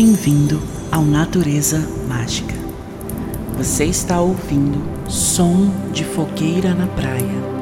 bem-vindo ao Natureza Mágica. Você está ouvindo som de fogueira na praia